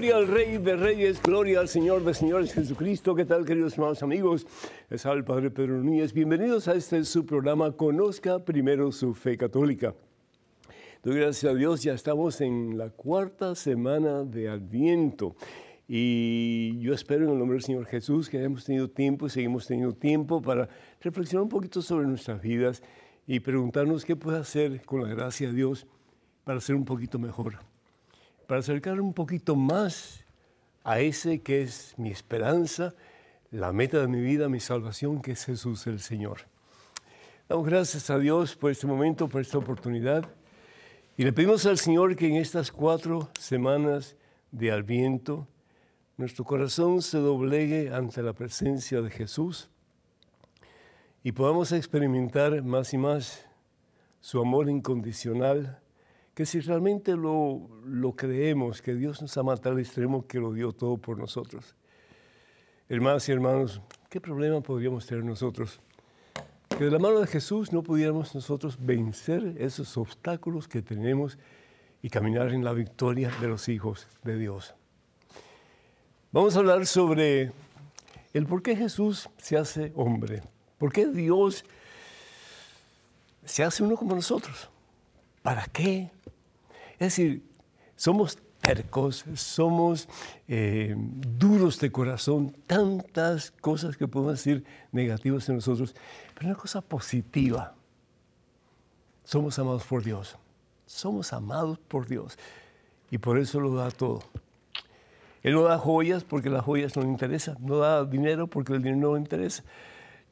Gloria al Rey de Reyes, gloria al Señor de Señores Jesucristo. ¿Qué tal, queridos hermanos amigos? Habla el Padre Pedro Núñez. Bienvenidos a este su programa Conozca primero su fe católica. Doy gracias a Dios, ya estamos en la cuarta semana de Adviento. Y yo espero en el nombre del Señor Jesús que hayamos tenido tiempo y seguimos teniendo tiempo para reflexionar un poquito sobre nuestras vidas y preguntarnos qué puede hacer con la gracia de Dios para ser un poquito mejor para acercar un poquito más a ese que es mi esperanza, la meta de mi vida, mi salvación, que es Jesús el Señor. Damos gracias a Dios por este momento, por esta oportunidad. Y le pedimos al Señor que en estas cuatro semanas de Adviento, nuestro corazón se doblegue ante la presencia de Jesús y podamos experimentar más y más su amor incondicional, que si realmente lo, lo creemos, que Dios nos ama a tal extremo que lo dio todo por nosotros. Hermanas y hermanos, ¿qué problema podríamos tener nosotros? Que de la mano de Jesús no pudiéramos nosotros vencer esos obstáculos que tenemos y caminar en la victoria de los hijos de Dios. Vamos a hablar sobre el por qué Jesús se hace hombre, por qué Dios se hace uno como nosotros. ¿Para qué? Es decir, somos tercos, somos eh, duros de corazón, tantas cosas que podemos decir negativas en nosotros, pero una cosa positiva. Somos amados por Dios. Somos amados por Dios. Y por eso lo da todo. Él no da joyas porque las joyas no le interesan. No da dinero porque el dinero no le interesa.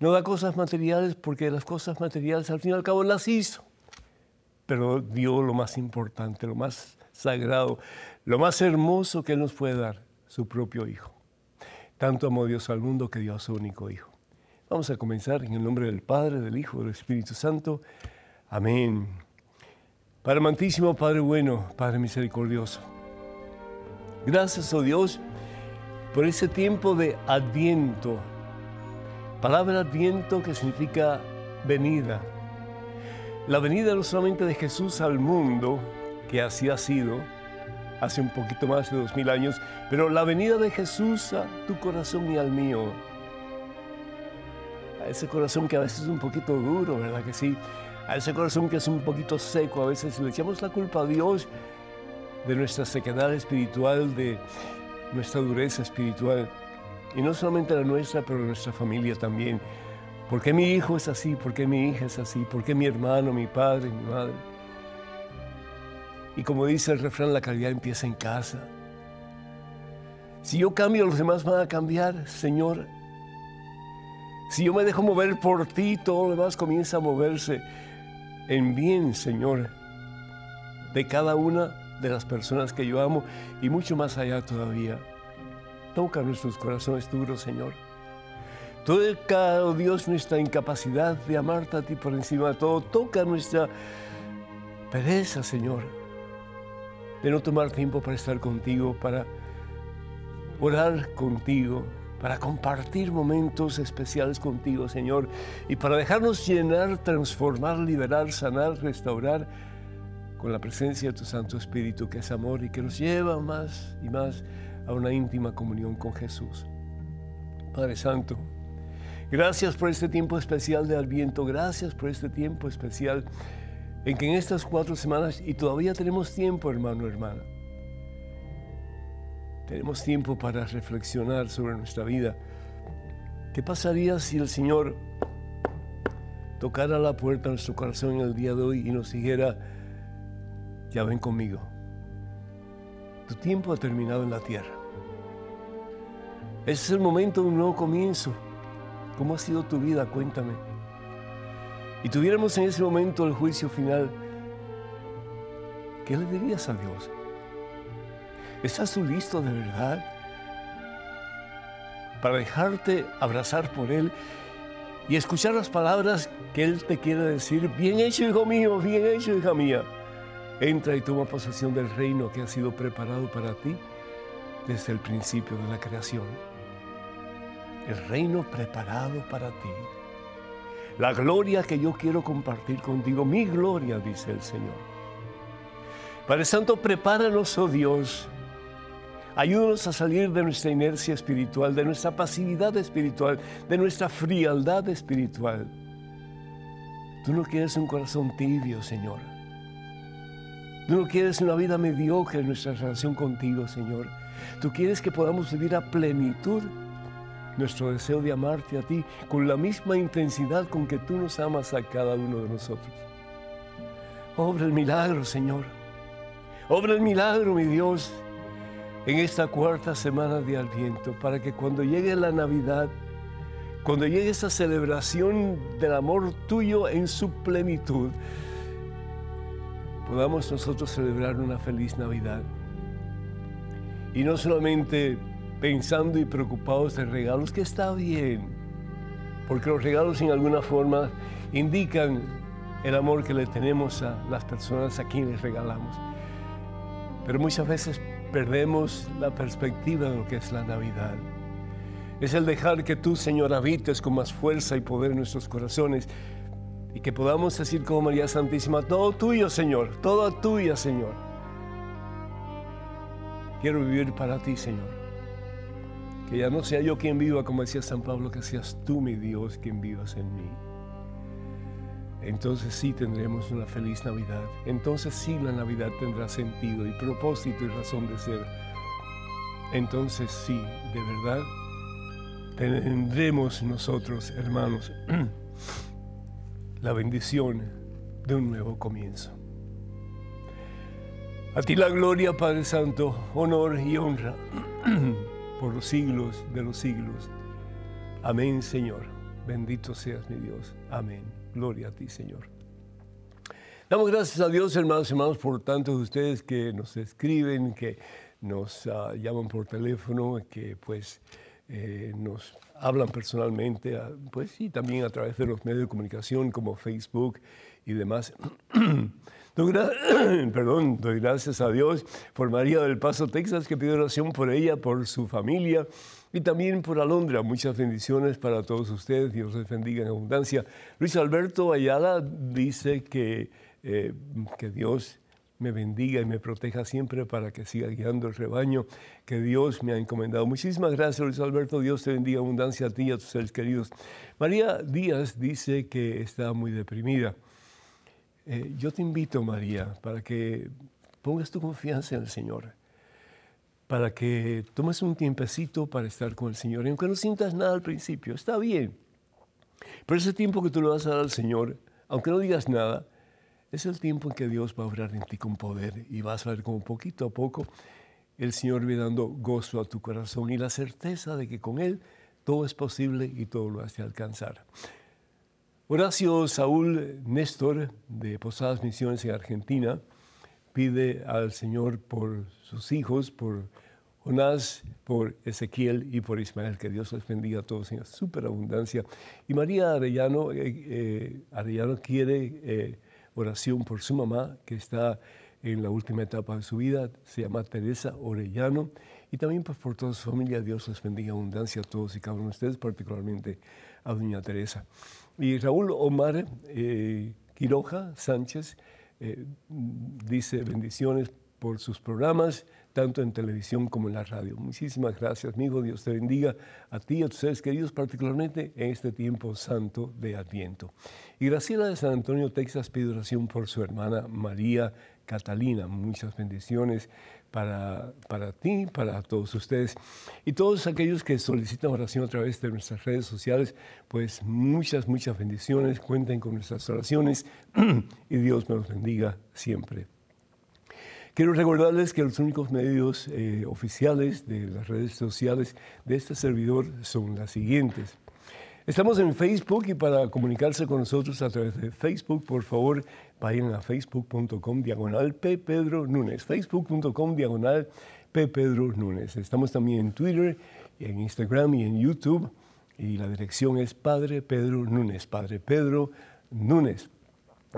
No da cosas materiales porque las cosas materiales al fin y al cabo las hizo pero dio lo más importante, lo más sagrado, lo más hermoso que Él nos puede dar, su propio Hijo. Tanto amó Dios al mundo que dio a su único Hijo. Vamos a comenzar en el nombre del Padre, del Hijo, del Espíritu Santo. Amén. Padre amantísimo, Padre bueno, Padre misericordioso. Gracias, oh Dios, por ese tiempo de adviento. Palabra adviento que significa venida la venida no solamente de Jesús al mundo, que así ha sido, hace un poquito más de dos mil años, pero la venida de Jesús a tu corazón y al mío. A ese corazón que a veces es un poquito duro, ¿verdad que sí? A ese corazón que es un poquito seco, a veces le echamos la culpa a Dios de nuestra sequedad espiritual, de nuestra dureza espiritual. Y no solamente la nuestra, pero nuestra familia también. ¿Por qué mi hijo es así? ¿Por qué mi hija es así? ¿Por qué mi hermano, mi padre, mi madre? Y como dice el refrán, la calidad empieza en casa. Si yo cambio, los demás van a cambiar, Señor. Si yo me dejo mover por ti, todo lo demás comienza a moverse en bien, Señor, de cada una de las personas que yo amo y mucho más allá todavía. Toca nuestros corazones duros, Señor. Toca, oh Dios, nuestra incapacidad de amarte a ti por encima de todo. Toca nuestra pereza, Señor, de no tomar tiempo para estar contigo, para orar contigo, para compartir momentos especiales contigo, Señor, y para dejarnos llenar, transformar, liberar, sanar, restaurar con la presencia de tu Santo Espíritu, que es amor y que nos lleva más y más a una íntima comunión con Jesús. Padre Santo, Gracias por este tiempo especial de Adviento, gracias por este tiempo especial en que en estas cuatro semanas, y todavía tenemos tiempo, hermano, hermana, tenemos tiempo para reflexionar sobre nuestra vida. ¿Qué pasaría si el Señor tocara la puerta de nuestro corazón en el día de hoy y nos dijera, ya ven conmigo, tu tiempo ha terminado en la tierra? Ese es el momento de un nuevo comienzo ¿Cómo ha sido tu vida? Cuéntame. Y tuviéramos en ese momento el juicio final, ¿qué le dirías a Dios? ¿Estás tú listo de verdad para dejarte abrazar por Él y escuchar las palabras que Él te quiere decir? Bien hecho, hijo mío, bien hecho, hija mía. Entra y toma posesión del reino que ha sido preparado para ti desde el principio de la creación el reino preparado para ti. La gloria que yo quiero compartir contigo, mi gloria, dice el Señor. Padre Santo, prepáranos, oh Dios, Ayúdanos a salir de nuestra inercia espiritual, de nuestra pasividad espiritual, de nuestra frialdad espiritual. Tú no quieres un corazón tibio, Señor. Tú no quieres una vida mediocre en nuestra relación contigo, Señor. Tú quieres que podamos vivir a plenitud nuestro deseo de amarte a ti con la misma intensidad con que tú nos amas a cada uno de nosotros. Obra el milagro, Señor. Obra el milagro, mi Dios, en esta cuarta semana de Adviento, para que cuando llegue la Navidad, cuando llegue esa celebración del amor tuyo en su plenitud, podamos nosotros celebrar una feliz Navidad. Y no solamente pensando y preocupados de regalos, que está bien, porque los regalos en alguna forma indican el amor que le tenemos a las personas a quienes regalamos. Pero muchas veces perdemos la perspectiva de lo que es la Navidad. Es el dejar que tú, Señor, habites con más fuerza y poder en nuestros corazones y que podamos decir como María Santísima, todo tuyo, Señor, todo tuya, Señor. Quiero vivir para ti, Señor. Que ya no sea yo quien viva, como decía San Pablo, que seas tú, mi Dios, quien vivas en mí. Entonces sí tendremos una feliz Navidad. Entonces sí la Navidad tendrá sentido y propósito y razón de ser. Entonces sí, de verdad, tendremos nosotros, hermanos, la bendición de un nuevo comienzo. A ti la gloria, Padre Santo, honor y honra por los siglos de los siglos. Amén, Señor. Bendito seas mi Dios. Amén. Gloria a ti, Señor. Damos gracias a Dios, hermanos y hermanos, por tantos de ustedes que nos escriben, que nos uh, llaman por teléfono, que pues eh, nos hablan personalmente, uh, pues sí, también a través de los medios de comunicación como Facebook y demás. doy, perdón, doy gracias a Dios por María del Paso, Texas, que pido oración por ella, por su familia y también por Alondra. Muchas bendiciones para todos ustedes. Dios les bendiga en abundancia. Luis Alberto Ayala dice que, eh, que Dios me bendiga y me proteja siempre para que siga guiando el rebaño que Dios me ha encomendado. Muchísimas gracias, Luis Alberto. Dios te bendiga abundancia a ti y a tus seres queridos. María Díaz dice que está muy deprimida. Eh, yo te invito, María, para que pongas tu confianza en el Señor, para que tomes un tiempecito para estar con el Señor. Y aunque no sientas nada al principio, está bien. Pero ese tiempo que tú le vas a dar al Señor, aunque no digas nada, es el tiempo en que Dios va a obrar en ti con poder y vas a ver como poquito a poco el Señor va dando gozo a tu corazón y la certeza de que con Él todo es posible y todo lo has de alcanzar. Horacio Saúl Néstor, de Posadas Misiones en Argentina, pide al Señor por sus hijos, por Jonás, por Ezequiel y por Ismael, que Dios les bendiga a todos en superabundancia. Y María Arellano, eh, eh, Arellano quiere eh, oración por su mamá, que está en la última etapa de su vida, se llama Teresa Orellano, y también pues, por toda su familia, Dios les bendiga abundancia a todos y cada uno de ustedes, particularmente a doña Teresa. Y Raúl Omar eh, Quiroja Sánchez eh, dice bendiciones por sus programas, tanto en televisión como en la radio. Muchísimas gracias, amigo. Dios te bendiga a ti y a tus seres queridos, particularmente en este tiempo santo de Adviento. Y Graciela de San Antonio, Texas, pide oración por su hermana María Catalina. Muchas bendiciones para, para ti, para todos ustedes. Y todos aquellos que solicitan oración a través de nuestras redes sociales, pues muchas, muchas bendiciones. Cuenten con nuestras oraciones y Dios los bendiga siempre. Quiero recordarles que los únicos medios eh, oficiales de las redes sociales de este servidor son las siguientes. Estamos en Facebook y para comunicarse con nosotros a través de Facebook, por favor, vayan a facebook.com diagonal P. Pedro. Facebook.com diagonal P. Pedro. Estamos también en Twitter, en Instagram y en YouTube. Y la dirección es Padre Pedro Núñez. Padre Pedro Núñez.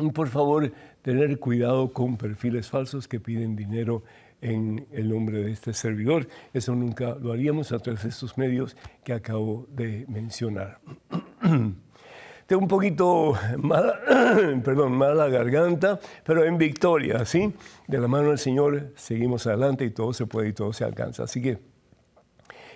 Y por favor, tener cuidado con perfiles falsos que piden dinero en el nombre de este servidor. Eso nunca lo haríamos a través de estos medios que acabo de mencionar. tengo un poquito mala, perdón, mala garganta, pero en victoria, ¿sí? De la mano del Señor seguimos adelante y todo se puede y todo se alcanza. Así que,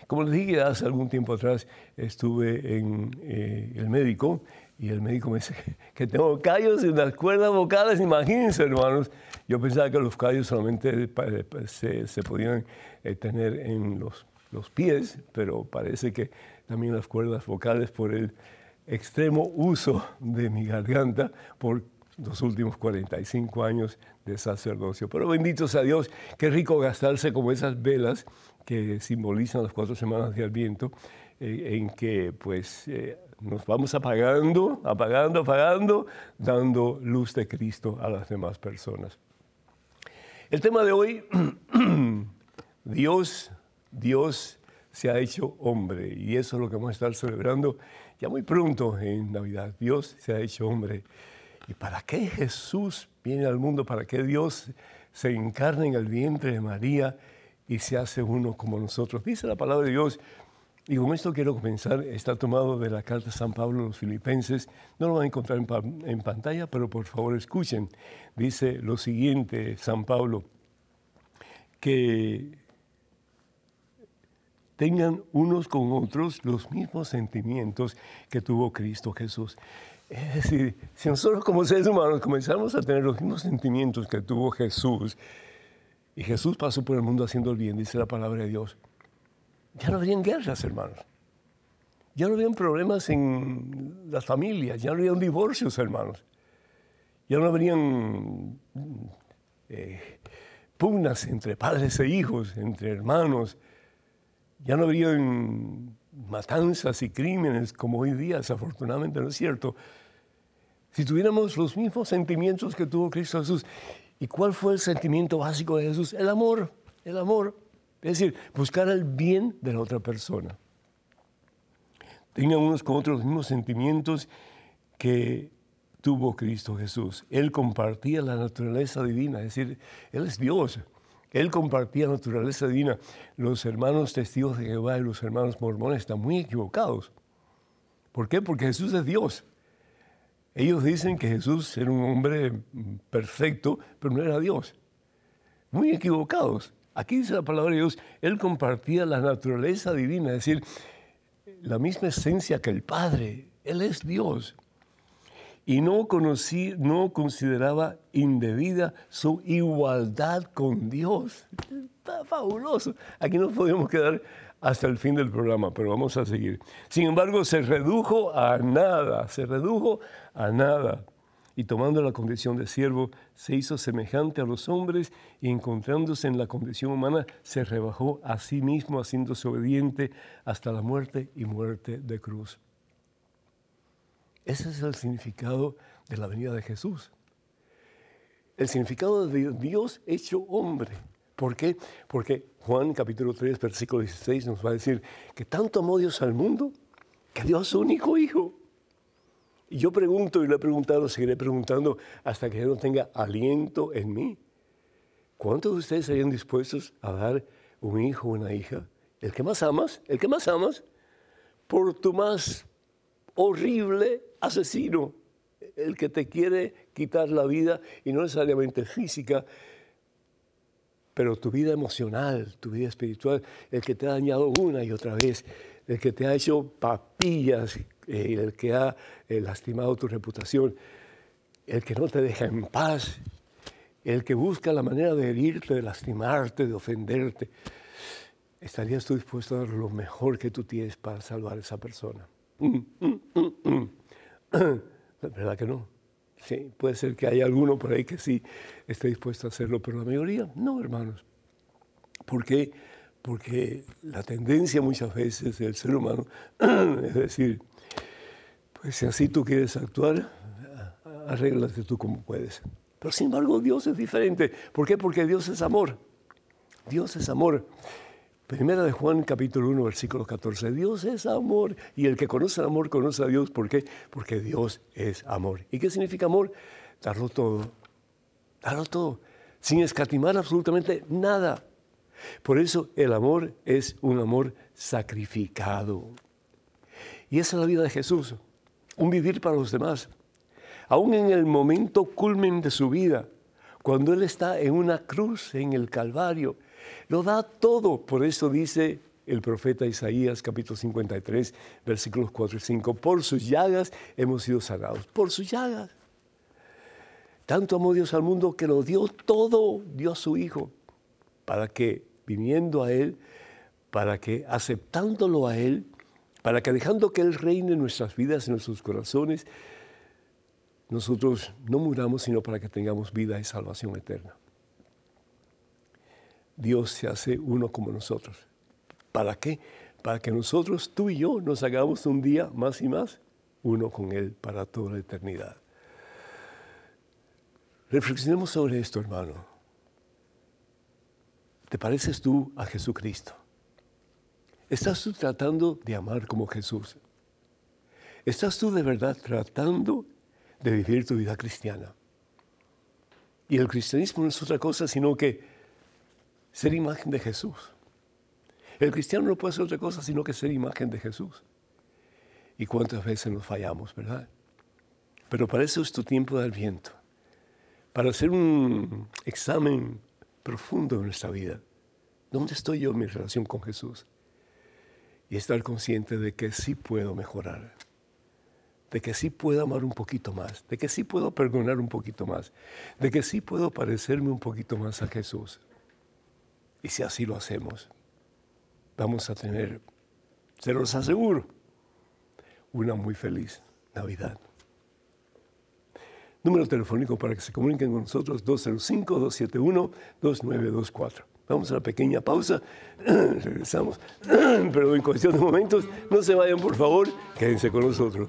como les dije hace algún tiempo atrás, estuve en eh, el médico y el médico me dice que tengo callos en las cuerdas vocales. Imagínense, hermanos, yo pensaba que los callos solamente se, se podían eh, tener en los, los pies, pero parece que también las cuerdas vocales por el extremo uso de mi garganta por los últimos 45 años de sacerdocio. Pero bendito sea Dios, qué rico gastarse como esas velas que simbolizan las cuatro semanas de Adviento, eh, en que pues eh, nos vamos apagando, apagando, apagando, dando luz de Cristo a las demás personas. El tema de hoy, Dios, Dios se ha hecho hombre y eso es lo que vamos a estar celebrando ya muy pronto en Navidad. Dios se ha hecho hombre. ¿Y para qué Jesús viene al mundo? ¿Para qué Dios se encarna en el vientre de María y se hace uno como nosotros? Dice la palabra de Dios. Y con esto quiero comenzar. Está tomado de la carta de San Pablo a los filipenses. No lo van a encontrar en, en pantalla, pero por favor escuchen. Dice lo siguiente, San Pablo, que tengan unos con otros los mismos sentimientos que tuvo Cristo Jesús. Es decir, si nosotros como seres humanos comenzamos a tener los mismos sentimientos que tuvo Jesús, y Jesús pasó por el mundo haciendo el bien, dice la palabra de Dios, ya no habrían guerras, hermanos. Ya no habrían problemas en las familias, ya no habrían divorcios, hermanos. Ya no habrían eh, pugnas entre padres e hijos, entre hermanos ya no habrían matanzas y crímenes como hoy día, desafortunadamente no es cierto. Si tuviéramos los mismos sentimientos que tuvo Cristo Jesús, ¿y cuál fue el sentimiento básico de Jesús? El amor, el amor. Es decir, buscar el bien de la otra persona. Tengan unos con otros los mismos sentimientos que tuvo Cristo Jesús. Él compartía la naturaleza divina, es decir, Él es Dios. Él compartía naturaleza divina. Los hermanos testigos de Jehová y los hermanos mormones están muy equivocados. ¿Por qué? Porque Jesús es Dios. Ellos dicen que Jesús era un hombre perfecto, pero no era Dios. Muy equivocados. Aquí dice la palabra de Dios, Él compartía la naturaleza divina, es decir, la misma esencia que el Padre. Él es Dios y no, conocí, no consideraba indebida su igualdad con Dios. Está fabuloso. Aquí nos podemos quedar hasta el fin del programa, pero vamos a seguir. Sin embargo, se redujo a nada, se redujo a nada. Y tomando la condición de siervo, se hizo semejante a los hombres y encontrándose en la condición humana, se rebajó a sí mismo, haciéndose obediente hasta la muerte y muerte de cruz. Ese es el significado de la venida de Jesús. El significado de Dios hecho hombre. ¿Por qué? Porque Juan capítulo 3, versículo 16 nos va a decir que tanto amó Dios al mundo que dio a su único hijo. Y yo pregunto y lo he preguntado, seguiré preguntando hasta que Él no tenga aliento en mí. ¿Cuántos de ustedes serían dispuestos a dar un hijo o una hija? El que más amas, el que más amas, por tu más horrible asesino, el que te quiere quitar la vida y no necesariamente física, pero tu vida emocional, tu vida espiritual, el que te ha dañado una y otra vez, el que te ha hecho papillas, eh, el que ha eh, lastimado tu reputación, el que no te deja en paz, el que busca la manera de herirte, de lastimarte, de ofenderte. ¿Estarías tú dispuesto a dar lo mejor que tú tienes para salvar a esa persona? Mm, mm, mm, la verdad que no. Sí, puede ser que haya alguno por ahí que sí esté dispuesto a hacerlo, pero la mayoría no, hermanos. ¿Por qué? Porque la tendencia muchas veces del ser humano es decir, pues si así tú quieres actuar, arréglate tú como puedes. Pero sin embargo Dios es diferente. ¿Por qué? Porque Dios es amor. Dios es amor. Primera de Juan capítulo 1 versículo 14. Dios es amor y el que conoce el amor conoce a Dios. ¿Por qué? Porque Dios es amor. ¿Y qué significa amor? Darlo todo. Darlo todo. Sin escatimar absolutamente nada. Por eso el amor es un amor sacrificado. Y esa es la vida de Jesús. un vivir para los demás. Aún en el momento culmen de su vida, cuando Él está en una cruz, en el Calvario, lo da todo. Por eso dice el profeta Isaías capítulo 53, versículos 4 y 5, por sus llagas hemos sido sanados, por sus llagas. Tanto amó Dios al mundo que lo dio todo, dio a su Hijo, para que viniendo a Él, para que aceptándolo a Él, para que dejando que Él reine en nuestras vidas, en nuestros corazones, nosotros no muramos, sino para que tengamos vida y salvación eterna. Dios se hace uno como nosotros. ¿Para qué? Para que nosotros, tú y yo, nos hagamos un día más y más uno con Él para toda la eternidad. Reflexionemos sobre esto, hermano. ¿Te pareces tú a Jesucristo? ¿Estás tú tratando de amar como Jesús? ¿Estás tú de verdad tratando de vivir tu vida cristiana? Y el cristianismo no es otra cosa sino que ser imagen de Jesús. El cristiano no puede ser otra cosa sino que ser imagen de Jesús. Y cuántas veces nos fallamos, ¿verdad? Pero para eso es tu tiempo de viento, para hacer un examen profundo de nuestra vida. ¿Dónde estoy yo en mi relación con Jesús? Y estar consciente de que sí puedo mejorar, de que sí puedo amar un poquito más, de que sí puedo perdonar un poquito más, de que sí puedo parecerme un poquito más a Jesús. Y si así lo hacemos, vamos a tener, se los aseguro, una muy feliz Navidad. Número telefónico para que se comuniquen con nosotros 205-271-2924. Vamos a la pequeña pausa, regresamos, pero en cuestión de momentos, no se vayan por favor, quédense con nosotros.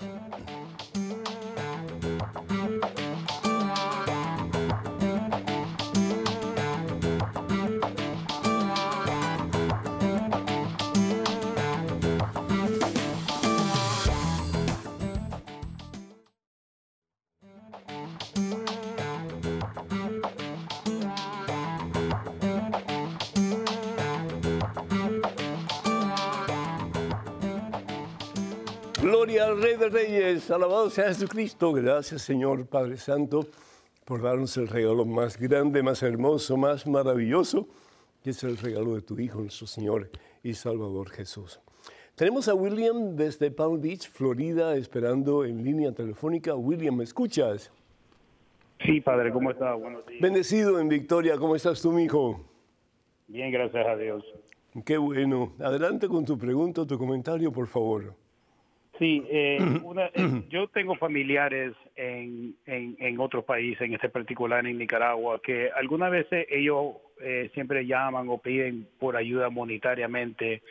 Alabado sea Jesucristo. Gracias Señor Padre Santo por darnos el regalo más grande, más hermoso, más maravilloso, que es el regalo de tu Hijo, nuestro Señor y Salvador Jesús. Tenemos a William desde Palm Beach, Florida, esperando en línea telefónica. William, ¿me escuchas? Sí, padre, ¿cómo estás? Buenos días. Bendecido en Victoria, ¿cómo estás tú, mi hijo? Bien, gracias a Dios. Qué bueno. Adelante con tu pregunta tu comentario, por favor. Sí, eh, una, eh, yo tengo familiares en, en, en otros países, en este particular en Nicaragua, que algunas veces ellos eh, siempre llaman o piden por ayuda monetariamente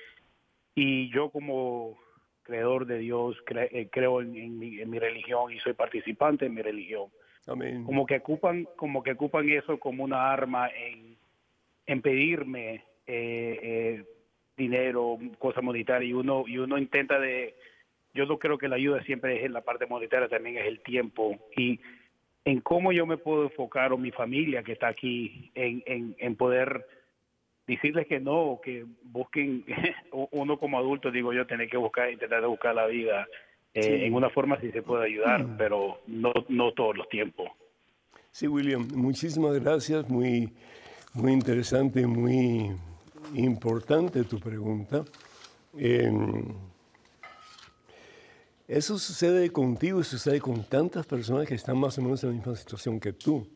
y yo como creador de Dios cre- eh, creo en, en mi, en mi religión y soy participante en mi religión. Amén. Como que ocupan, como que ocupan eso como una arma en, en pedirme eh, eh, dinero, cosas monetarias y uno y uno intenta de yo no creo que la ayuda siempre es en la parte monetaria, también es el tiempo y en cómo yo me puedo enfocar o mi familia que está aquí en, en, en poder decirles que no, que busquen, uno como adulto, digo yo, tener que buscar, intentar buscar la vida eh, Sí. en una forma si se puede ayudar, pero no, no todos los tiempos. Sí, William, muchísimas gracias. Muy, muy interesante, muy importante tu pregunta. Eh, eso sucede contigo y sucede con tantas personas que están más o menos en la misma situación que tú.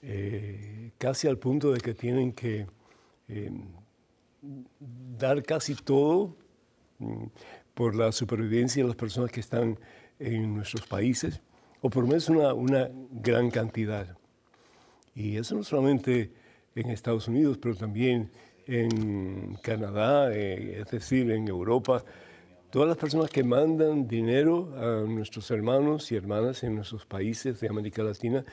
Eh, casi al punto de que tienen que eh, dar casi todo mm, por la supervivencia de las personas que están en nuestros países, o por lo menos una, una gran cantidad. Y eso no solamente en Estados Unidos, pero también en Canadá, eh, es decir, en Europa. Todas las personas que mandan dinero a nuestros hermanos y hermanas en nuestros países de América Latina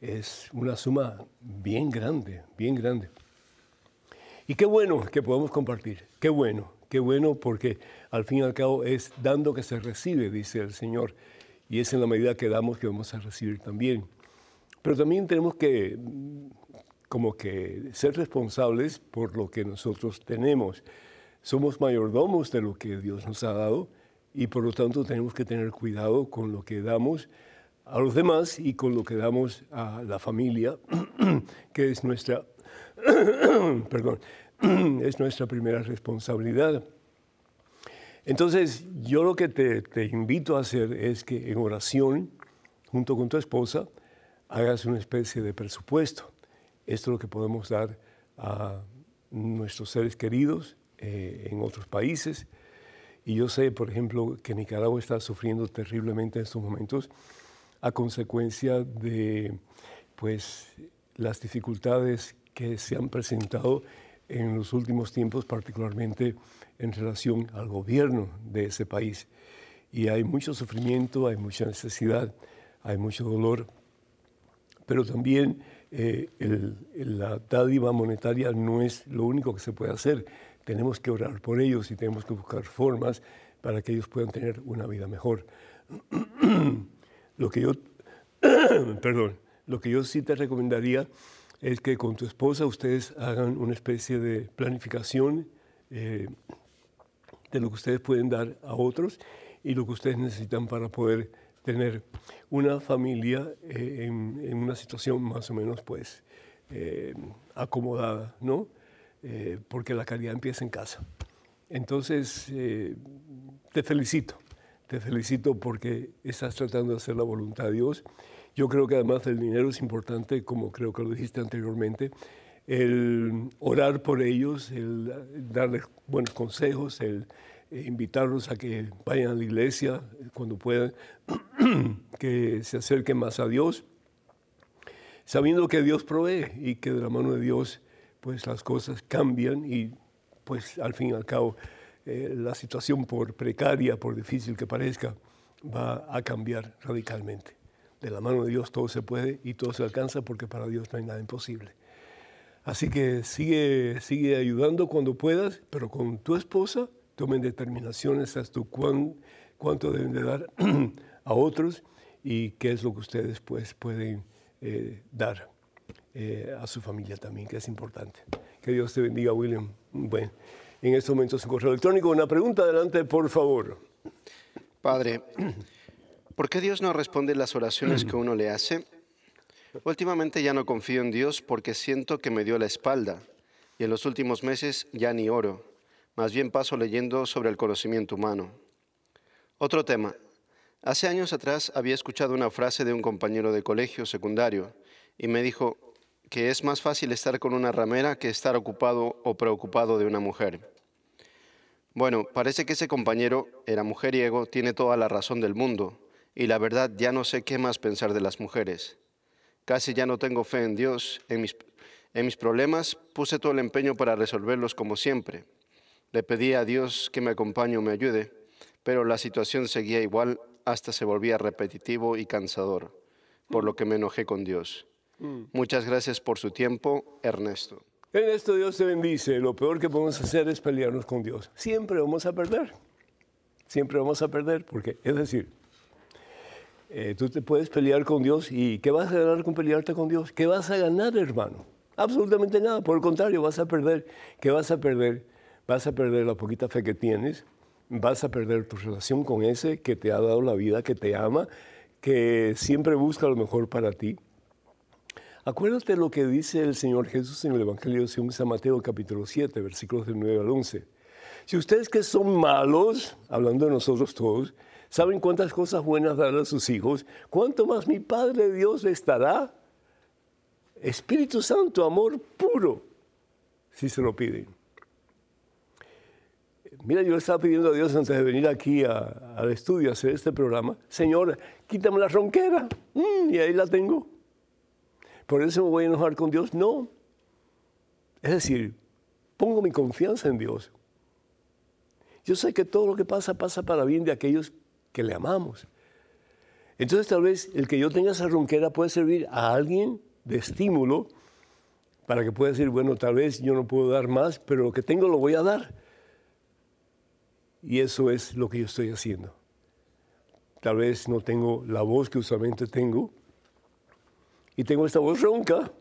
es una suma bien grande, bien grande. Y qué bueno que podamos compartir, qué bueno, qué bueno porque al fin y al cabo es dando que se recibe, dice el Señor, y es en la medida que damos que vamos a recibir también. Pero también tenemos que como que ser responsables por lo que nosotros tenemos. Somos mayordomos de lo que Dios nos ha dado y por lo tanto tenemos que tener cuidado con lo que damos a los demás y con lo que damos a la familia, que es nuestra, perdón, es nuestra primera responsabilidad. Entonces, yo lo que te, te, invito a hacer es que en oración, junto con tu esposa, hagas una especie de presupuesto. Esto es lo que podemos dar a nuestros seres queridos eh, en otros países. Y yo sé, por ejemplo, que Nicaragua está sufriendo terriblemente en estos momentos a consecuencia de pues, las dificultades que se han presentado en los últimos tiempos, particularmente en relación al gobierno de ese país. Y hay mucho sufrimiento, hay mucha necesidad, hay mucho dolor, pero también eh, la dádiva monetaria no es lo único que se puede hacer. Tenemos que orar por ellos y tenemos que buscar formas para que ellos puedan tener una vida mejor. lo que yo, perdón, lo que yo sí te recomendaría es que con tu esposa ustedes hagan una especie de planificación eh, de lo que ustedes pueden dar a otros y lo que ustedes necesitan para poder tener una familia eh, en, una situación más o menos pues eh, acomodada, ¿no? Porque la calidad empieza en casa. Entonces, te felicito, te felicito porque estás tratando de hacer la voluntad de Dios yo creo que además el dinero es importante, como creo que lo dijiste anteriormente, el orar por ellos, el darles buenos consejos, el invitarlos a que vayan a la iglesia cuando puedan, que se acerquen más a Dios, sabiendo que Dios provee y que de la mano de Dios pues las cosas cambian y pues al fin y al cabo eh, la situación por precaria, por difícil que parezca, va a cambiar radicalmente de la mano de Dios todo se puede y todo se alcanza porque para Dios no hay nada imposible. Así que sigue, sigue ayudando cuando puedas, pero con tu esposa tomen determinaciones hasta cuán, cuánto deben de dar a otros y qué es lo que ustedes pues, pueden eh, dar eh, a su familia también, que es importante. Que Dios te bendiga, William. Bueno, en estos momentos un correo electrónico. Una pregunta, adelante, por favor. Padre, ¿Por qué Dios no responde las oraciones que uno le hace? Últimamente ya no confío en Dios porque siento que me dio la espalda y en los últimos meses ya ni oro, más bien paso leyendo sobre el conocimiento humano. Otro tema. Hace años atrás había escuchado una frase de un compañero de colegio secundario y me dijo que es más fácil estar con una ramera que estar ocupado o preocupado de una mujer. Bueno, parece que ese compañero era mujeriego, tiene toda la razón del mundo, y la verdad ya no sé qué más pensar de las mujeres. Casi ya no tengo fe en Dios. En mis, problemas puse todo el empeño para resolverlos como siempre. Le pedí a Dios que me acompañe o me ayude, pero la situación seguía igual hasta se volvía repetitivo y cansador, por lo que me enojé con Dios. Mm. Muchas gracias por su tiempo, Ernesto. Ernesto, Dios te bendice. Lo peor que podemos hacer es pelearnos con Dios. Siempre vamos a perder. Siempre vamos a perder, porque, es decir, eh, tú te puedes pelear con Dios y ¿qué vas a ganar con pelearte con Dios? ¿Qué vas a ganar, hermano? Absolutamente nada, por el contrario, vas a perder. ¿Qué vas a perder? Vas a perder la poquita fe que tienes, vas a perder tu relación con ese que te ha dado la vida, que te ama, que siempre busca lo mejor para ti. Acuérdate lo que dice el Señor Jesús en el Evangelio según San Mateo capítulo 7, versículos del 9 al 11. Si ustedes que son malos, hablando de nosotros todos, ¿Saben cuántas cosas buenas dará a sus hijos? ¿Cuánto más mi Padre Dios les dará? Espíritu Santo, amor puro, si se lo piden. Mira, yo estaba pidiendo a Dios antes de venir aquí al estudio a hacer este programa, Señor, quítame la ronquera. Mm, y ahí la tengo. ¿Por eso me voy a enojar con Dios? No. Es decir, pongo mi confianza en Dios. Yo sé que todo lo que pasa pasa para bien de aquellos que le amamos. Entonces tal vez el que yo tenga esa ronquera puede servir a alguien de estímulo para que pueda decir, bueno, tal vez yo no puedo dar más, pero lo que tengo lo voy a dar. Y eso es lo que yo estoy haciendo. Tal vez no tengo la voz que usualmente tengo y tengo esta voz ronca,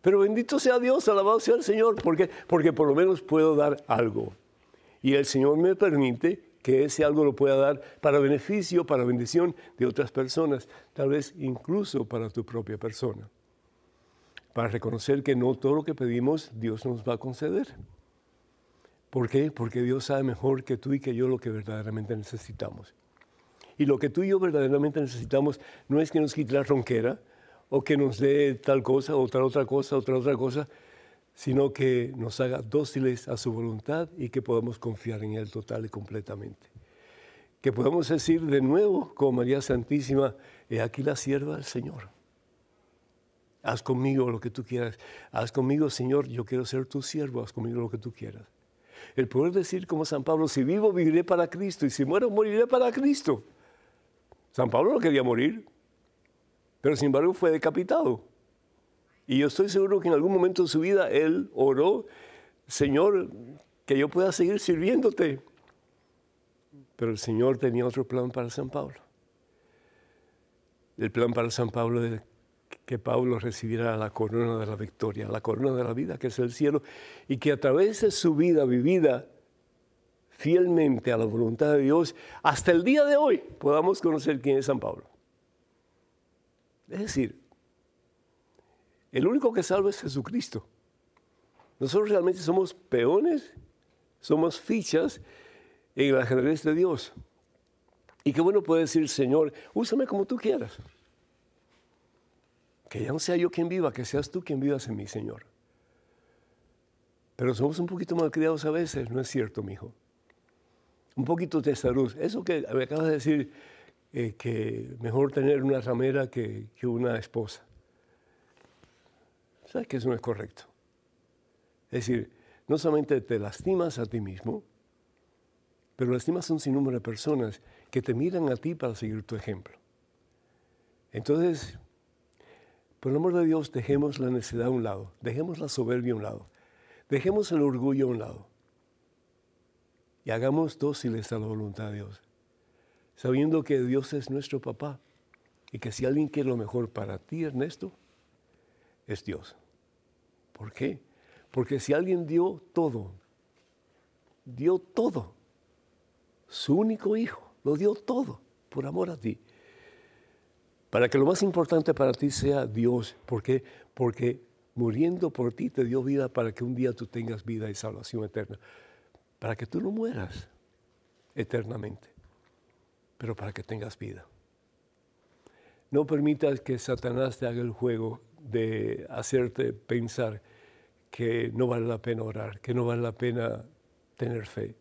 pero bendito sea Dios, alabado sea el Señor, porque porque por lo menos puedo dar algo. Y el Señor me permite que ese algo lo pueda dar para beneficio, para bendición de otras personas, tal vez incluso para tu propia persona. Para reconocer que no todo lo que pedimos Dios nos va a conceder. ¿Por qué? Porque Dios sabe mejor que tú y que yo lo que verdaderamente necesitamos. Y lo que tú y yo verdaderamente necesitamos no es que nos quite la ronquera o que nos dé tal cosa, otra otra cosa, otra otra cosa, sino que nos haga dóciles a su voluntad y que podamos confiar en Él total y completamente. Que podamos decir de nuevo, como María Santísima, he aquí la sierva del Señor. Haz conmigo lo que tú quieras. Haz conmigo, Señor, yo quiero ser tu siervo, haz conmigo lo que tú quieras. El poder decir como San Pablo, si vivo, viviré para Cristo, y si muero, moriré para Cristo. San Pablo no quería morir, pero sin embargo fue decapitado. Y yo estoy seguro que en algún momento de su vida él oró, Señor, que yo pueda seguir sirviéndote. Pero el Señor tenía otro plan para San Pablo. El plan para San Pablo es que Pablo recibiera la corona de la victoria, la corona de la vida, que es el cielo, y que a través de su vida vivida fielmente a la voluntad de Dios, hasta el día de hoy podamos conocer quién es San Pablo. Es decir, el único que salva es Jesucristo. Nosotros realmente somos peones, somos fichas en el ajedrez de Dios. Y qué bueno puede decir, Señor, úsame como tú quieras. Que ya no sea yo quien viva, que seas tú quien vivas en mí, Señor. Pero somos un poquito mal criados a veces, ¿no es cierto, mi hijo? Un poquito de salud. Eso que me acabas de decir, eh, que mejor tener una ramera que una esposa. ¿Sabes que eso no es correcto? Es decir, no solamente te lastimas a ti mismo, pero lastimas a un sinnúmero de personas que te miran a ti para seguir tu ejemplo. Entonces, por el amor de Dios, dejemos la necesidad a un lado, dejemos la soberbia a un lado, dejemos el orgullo a un lado y hagamos dóciles a la voluntad de Dios, sabiendo que Dios es nuestro papá y que si alguien quiere lo mejor para ti, Ernesto, es Dios. ¿Por qué? Porque si alguien dio todo, dio todo, su único hijo, lo dio todo por amor a ti. Para que lo más importante para ti sea Dios. ¿Por qué? Porque muriendo por ti te dio vida para que un día tú tengas vida y salvación eterna. Para que tú no mueras eternamente, pero para que tengas vida. No permitas que Satanás te haga el juego de hacerte pensar que no vale la pena orar, que no vale la pena tener fe.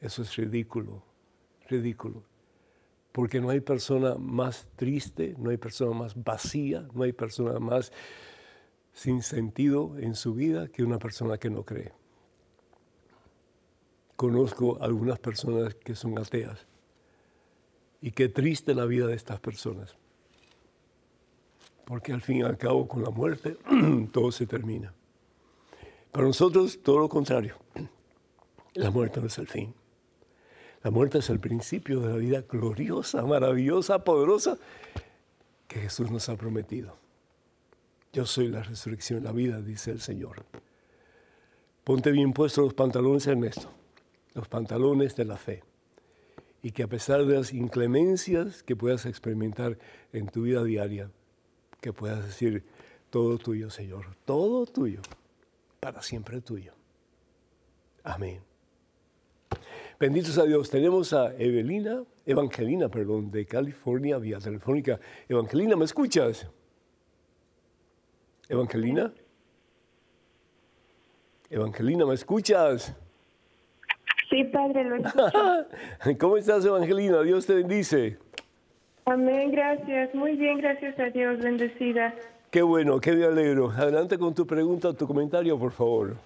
Eso es ridículo, ridículo. Porque no hay persona más triste, no hay persona más vacía, no hay persona más sin sentido en su vida que una persona que no cree. Conozco algunas personas que son ateas y qué triste la vida de estas personas porque al fin y al cabo con la muerte todo se termina. Para nosotros todo lo contrario, la muerte no es el fin. La muerte es el principio de la vida gloriosa, maravillosa, poderosa que Jesús nos ha prometido. Yo soy la resurrección y la vida, dice el Señor. Ponte bien puestos los pantalones, Ernesto, los pantalones de la fe. Y que a pesar de las inclemencias que puedas experimentar en tu vida diaria, que puedas decir, todo tuyo, Señor, todo tuyo, para siempre tuyo. Amén. Benditos a Dios. Tenemos a Evelina, Evangelina, perdón, de California, vía telefónica. Evangelina, ¿me escuchas? Evangelina. Evangelina, ¿me escuchas? Sí, Padre, lo escucho. ¿Cómo estás, Evangelina? Dios te bendice. Amén, gracias. Muy bien, gracias a Dios, bendecida. Qué bueno, qué me alegro. Adelante con tu pregunta o tu comentario, por favor.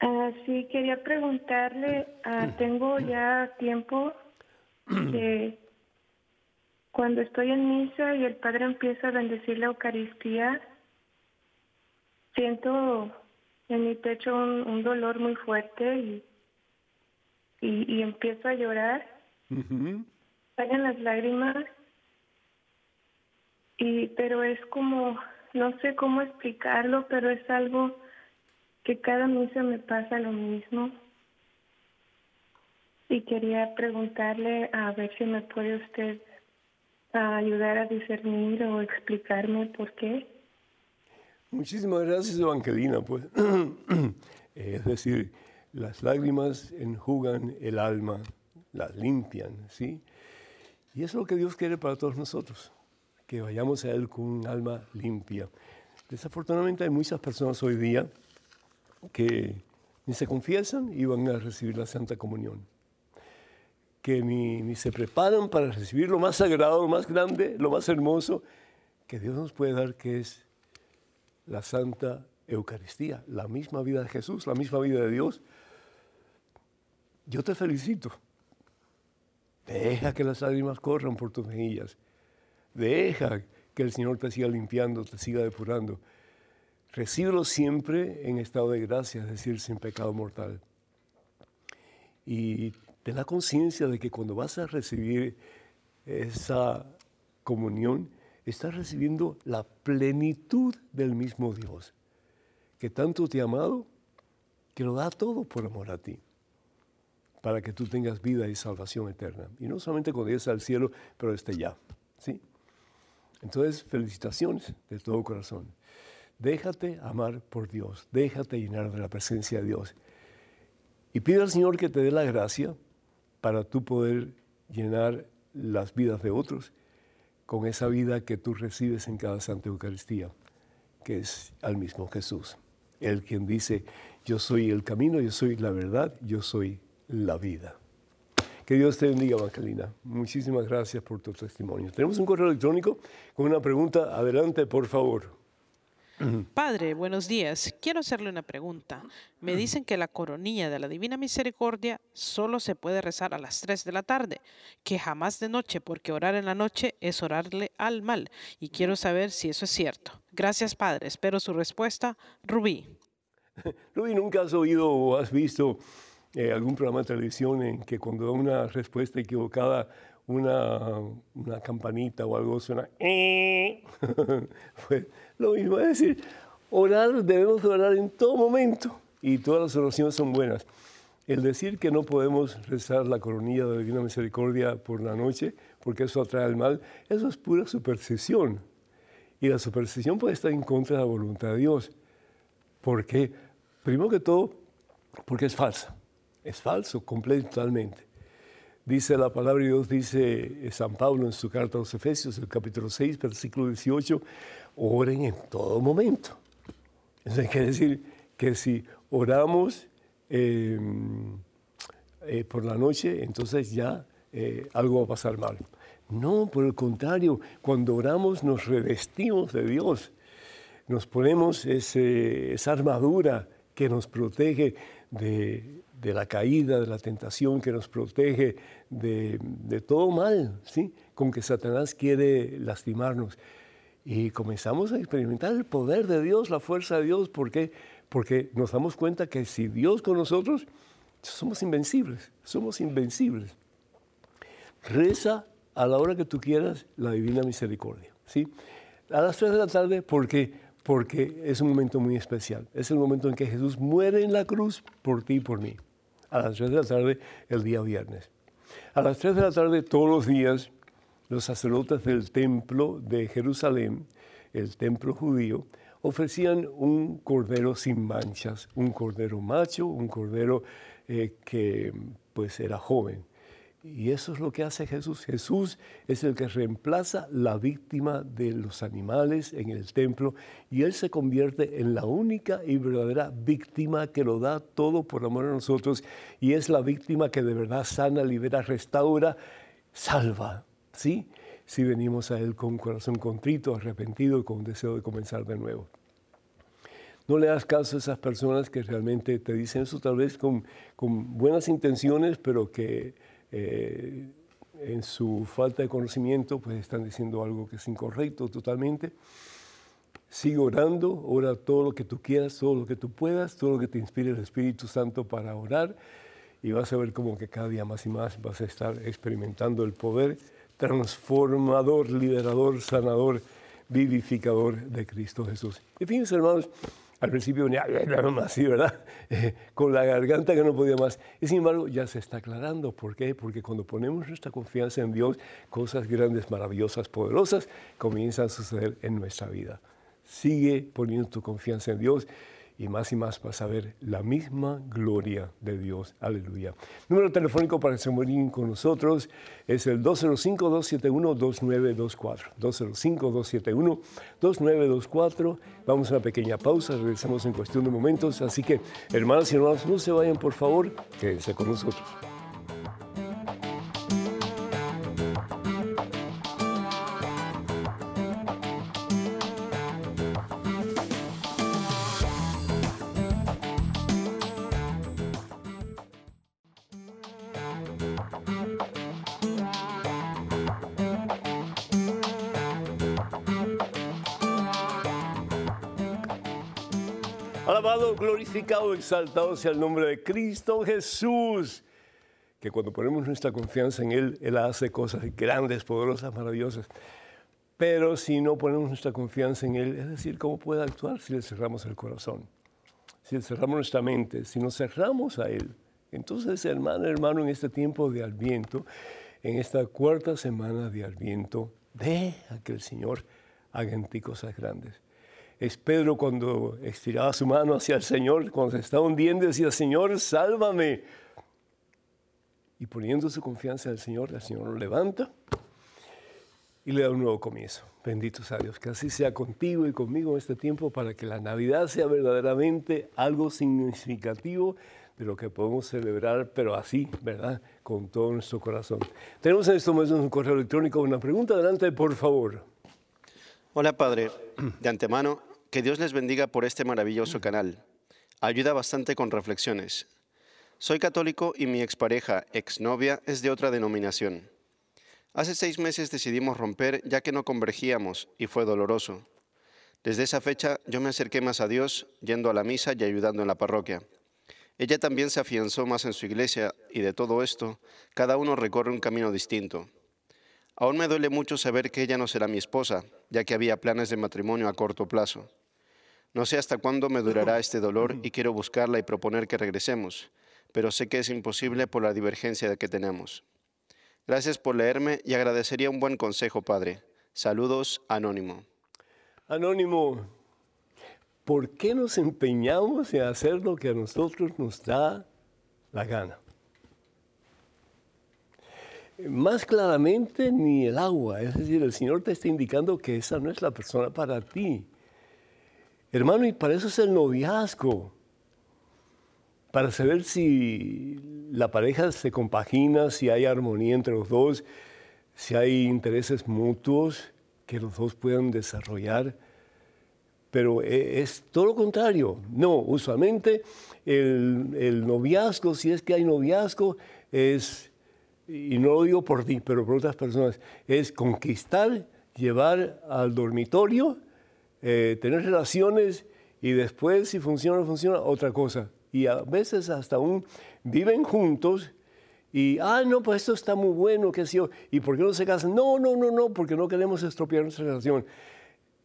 Ah, sí, quería preguntarle, ah, tengo ya tiempo que cuando estoy en misa y el Padre empieza a bendecir la Eucaristía, siento en mi pecho un, dolor muy fuerte y, y, empiezo a llorar. Salen las lágrimas y pero es como no sé cómo explicarlo pero es algo que cada misa me pasa lo mismo. Y quería preguntarle a ver si me puede usted ayudar a discernir o explicarme por qué. Muchísimas gracias, Evangelina. Pues, es decir, las lágrimas enjugan el alma, las limpian, ¿sí? Y eso es lo que Dios quiere para todos nosotros, que vayamos a Él con un alma limpia. Desafortunadamente hay muchas personas hoy día que ni se confiesan y van a recibir la Santa Comunión, que ni, ni se preparan para recibir lo más sagrado, lo más grande, lo más hermoso que Dios nos puede dar, que es la Santa Eucaristía, la misma vida de Jesús, la misma vida de Dios. Yo te felicito Deja que las lágrimas corran por tus mejillas. Deja que el Señor te siga limpiando, te siga depurando. Recíbelo siempre en estado de gracia, es decir, sin pecado mortal. Y ten la conciencia de que cuando vas a recibir esa comunión, estás recibiendo la plenitud del mismo Dios, que tanto te ha amado, que lo da todo por amor a ti para que tú tengas vida y salvación eterna. Y no solamente cuando llegues al cielo, pero desde ya. ¿sí? Entonces, felicitaciones de todo corazón. Déjate amar por Dios, déjate llenar de la presencia de Dios. Y pide al Señor que te dé la gracia para tú poder llenar las vidas de otros con esa vida que tú recibes en cada Santa Eucaristía, que es al mismo Jesús. El quien dice, yo soy el camino, yo soy la verdad, yo soy la vida. Que Dios te bendiga, Evangelina. Muchísimas gracias por tu testimonio. Tenemos un correo electrónico con una pregunta. Adelante, por favor. Padre, buenos días. Quiero hacerle una pregunta. Me dicen que la coronilla de la Divina Misericordia solo se puede rezar a las 3 de la tarde, que jamás de noche, porque orar en la noche es orarle al mal. Y quiero saber si eso es cierto. Gracias, Padre. Espero su respuesta. Rubí. Rubí, ¿nunca has oído o has visto eh, algún programa de televisión en que cuando da una respuesta equivocada, una, una campanita o algo suena. pues lo mismo, es decir, orar, debemos orar en todo momento y todas las oraciones son buenas. El decir que no podemos rezar la coronilla de la Divina Misericordia por la noche, porque eso atrae al mal, eso es pura superstición. Y la superstición puede estar en contra de la voluntad de Dios. ¿Por qué? Primero que todo, porque es falsa. Es falso, completamente. Dice la palabra de Dios, dice San Pablo en su carta a los Efesios, el capítulo 6, versículo 18, oren en todo momento. Eso quiere decir que si oramos em, eh, por la noche, entonces ya eh, algo va a pasar mal. No, por el contrario, cuando oramos nos revestimos de Dios, nos ponemos esa armadura que nos protege de, de la caída, de la tentación que nos protege de, todo mal, ¿sí? con que Satanás quiere lastimarnos. Y comenzamos a experimentar el poder de Dios, la fuerza de Dios. ¿Por qué? Porque nos damos cuenta que si Dios con nosotros, somos invencibles, somos invencibles. Reza a la hora que tú quieras la divina misericordia. ¿sí? A las 3 de la tarde, porque porque es un momento muy especial. Es el momento en que Jesús muere en la cruz por ti y por mí a las 3 de la tarde el día viernes. A las 3 de la tarde todos los días los sacerdotes del templo de Jerusalén, el templo judío, ofrecían un cordero sin manchas, un cordero macho, un cordero eh, que pues era joven. Y eso es lo que hace Jesús. Jesús es el que reemplaza la víctima de los animales en el templo y Él se convierte en la única y verdadera víctima que lo da todo por amor a nosotros y es la víctima que de verdad sana, libera, restaura, salva. ¿Sí? Si venimos a Él con corazón contrito, arrepentido y con deseo de comenzar de nuevo. No le das caso a esas personas que realmente te dicen eso tal vez con, con buenas intenciones, pero que eh, en su falta de conocimiento, pues están diciendo algo que es incorrecto totalmente. Sigue orando, ora todo lo que tú quieras, todo lo que tú puedas, todo lo que te inspire el Espíritu Santo para orar y vas a ver como que cada día más y más vas a estar experimentando el poder transformador, liberador, sanador, vivificador de Cristo Jesús. Y fíjense, hermanos, al principio venía así, ¿verdad? con la garganta que no podía más. Y sin embargo, ya se está aclarando. ¿Por qué? Porque cuando ponemos nuestra confianza en Dios, cosas grandes, maravillosas, poderosas comienzan a suceder en nuestra vida. Sigue poniendo tu confianza en Dios y más y más vas a ver la misma gloria de Dios. Aleluya. Número telefónico para que se mueran con nosotros es el 205-271-2924. 205-271-2924. Vamos a una pequeña pausa, regresamos en cuestión de momentos. Así que, hermanos y hermanos, no se vayan, por favor, quédense con nosotros. Glorificado, exaltado sea el nombre de Cristo Jesús. Que cuando ponemos nuestra confianza en Él, Él hace cosas grandes, poderosas, maravillosas. Pero si no ponemos nuestra confianza en Él, es decir, ¿cómo puede actuar si le cerramos el corazón? Si le cerramos nuestra mente, si nos cerramos a Él. Entonces, hermano, hermano, en este tiempo de Adviento, en esta cuarta semana de Adviento, deja que el Señor haga en ti cosas grandes es Pedro cuando estiraba su mano hacia el Señor, cuando se estaba hundiendo, decía, Señor, sálvame. Y poniendo su confianza el Señor, el Señor lo levanta y le da un nuevo comienzo. Bendito sea Dios, que así sea contigo y conmigo en este tiempo para que la Navidad sea verdaderamente algo significativo de lo que podemos celebrar, pero así, ¿verdad? Con todo nuestro corazón. Tenemos en estos momentos un correo electrónico, una pregunta, adelante, por favor. Hola Padre, de antemano, que Dios les bendiga por este maravilloso canal. Ayuda bastante con reflexiones. Soy católico y mi expareja, exnovia, es de otra denominación. Hace seis meses decidimos romper ya que no convergíamos y fue doloroso. Desde esa fecha yo me acerqué más a Dios yendo a la misa y ayudando en la parroquia. Ella también se afianzó más en su iglesia y de todo esto, cada uno recorre un camino distinto. Aún me duele mucho saber que ella no será mi esposa, ya que había planes de matrimonio a corto plazo. No sé hasta cuándo me durará este dolor y quiero buscarla y proponer que regresemos, pero sé que es imposible por la divergencia que tenemos. Gracias por leerme y agradecería un buen consejo, Padre. Saludos, Anónimo. Anónimo, ¿por qué nos empeñamos en hacer lo que a nosotros nos da la gana? Más claramente ni el agua. Es decir, el Señor te está indicando que esa no es la persona para ti. Hermano, y para eso es el noviazgo. Para saber si la pareja se compagina, si hay armonía entre los dos, si hay intereses mutuos que los dos puedan desarrollar. Pero e, es todo lo contrario. No, usualmente el, el noviazgo, si es que hay noviazgo, es y no lo digo por ti, pero por otras personas, es conquistar, llevar al dormitorio, eh, tener relaciones y después, si funciona o funciona, otra cosa. Y a veces hasta aún viven juntos y, ah, no, pues esto está muy bueno, qué sé yo, ¿y por qué no se casan? No, no, no, no, porque no queremos estropear nuestra relación.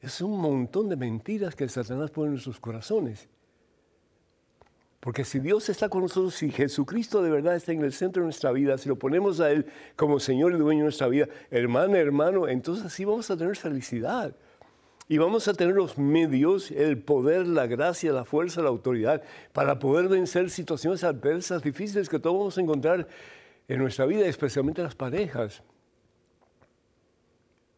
Es un montón de mentiras que Satanás pone en nuestros corazones. Porque si Dios está con nosotros, si Jesucristo de verdad está en el centro de nuestra vida, si lo ponemos a Él como Señor y dueño de nuestra vida, hermana, hermano, entonces sí vamos a tener felicidad. Y vamos a tener los medios, el poder, la gracia, la fuerza, la autoridad para poder vencer situaciones adversas, difíciles que todos vamos a encontrar en nuestra vida, especialmente las parejas.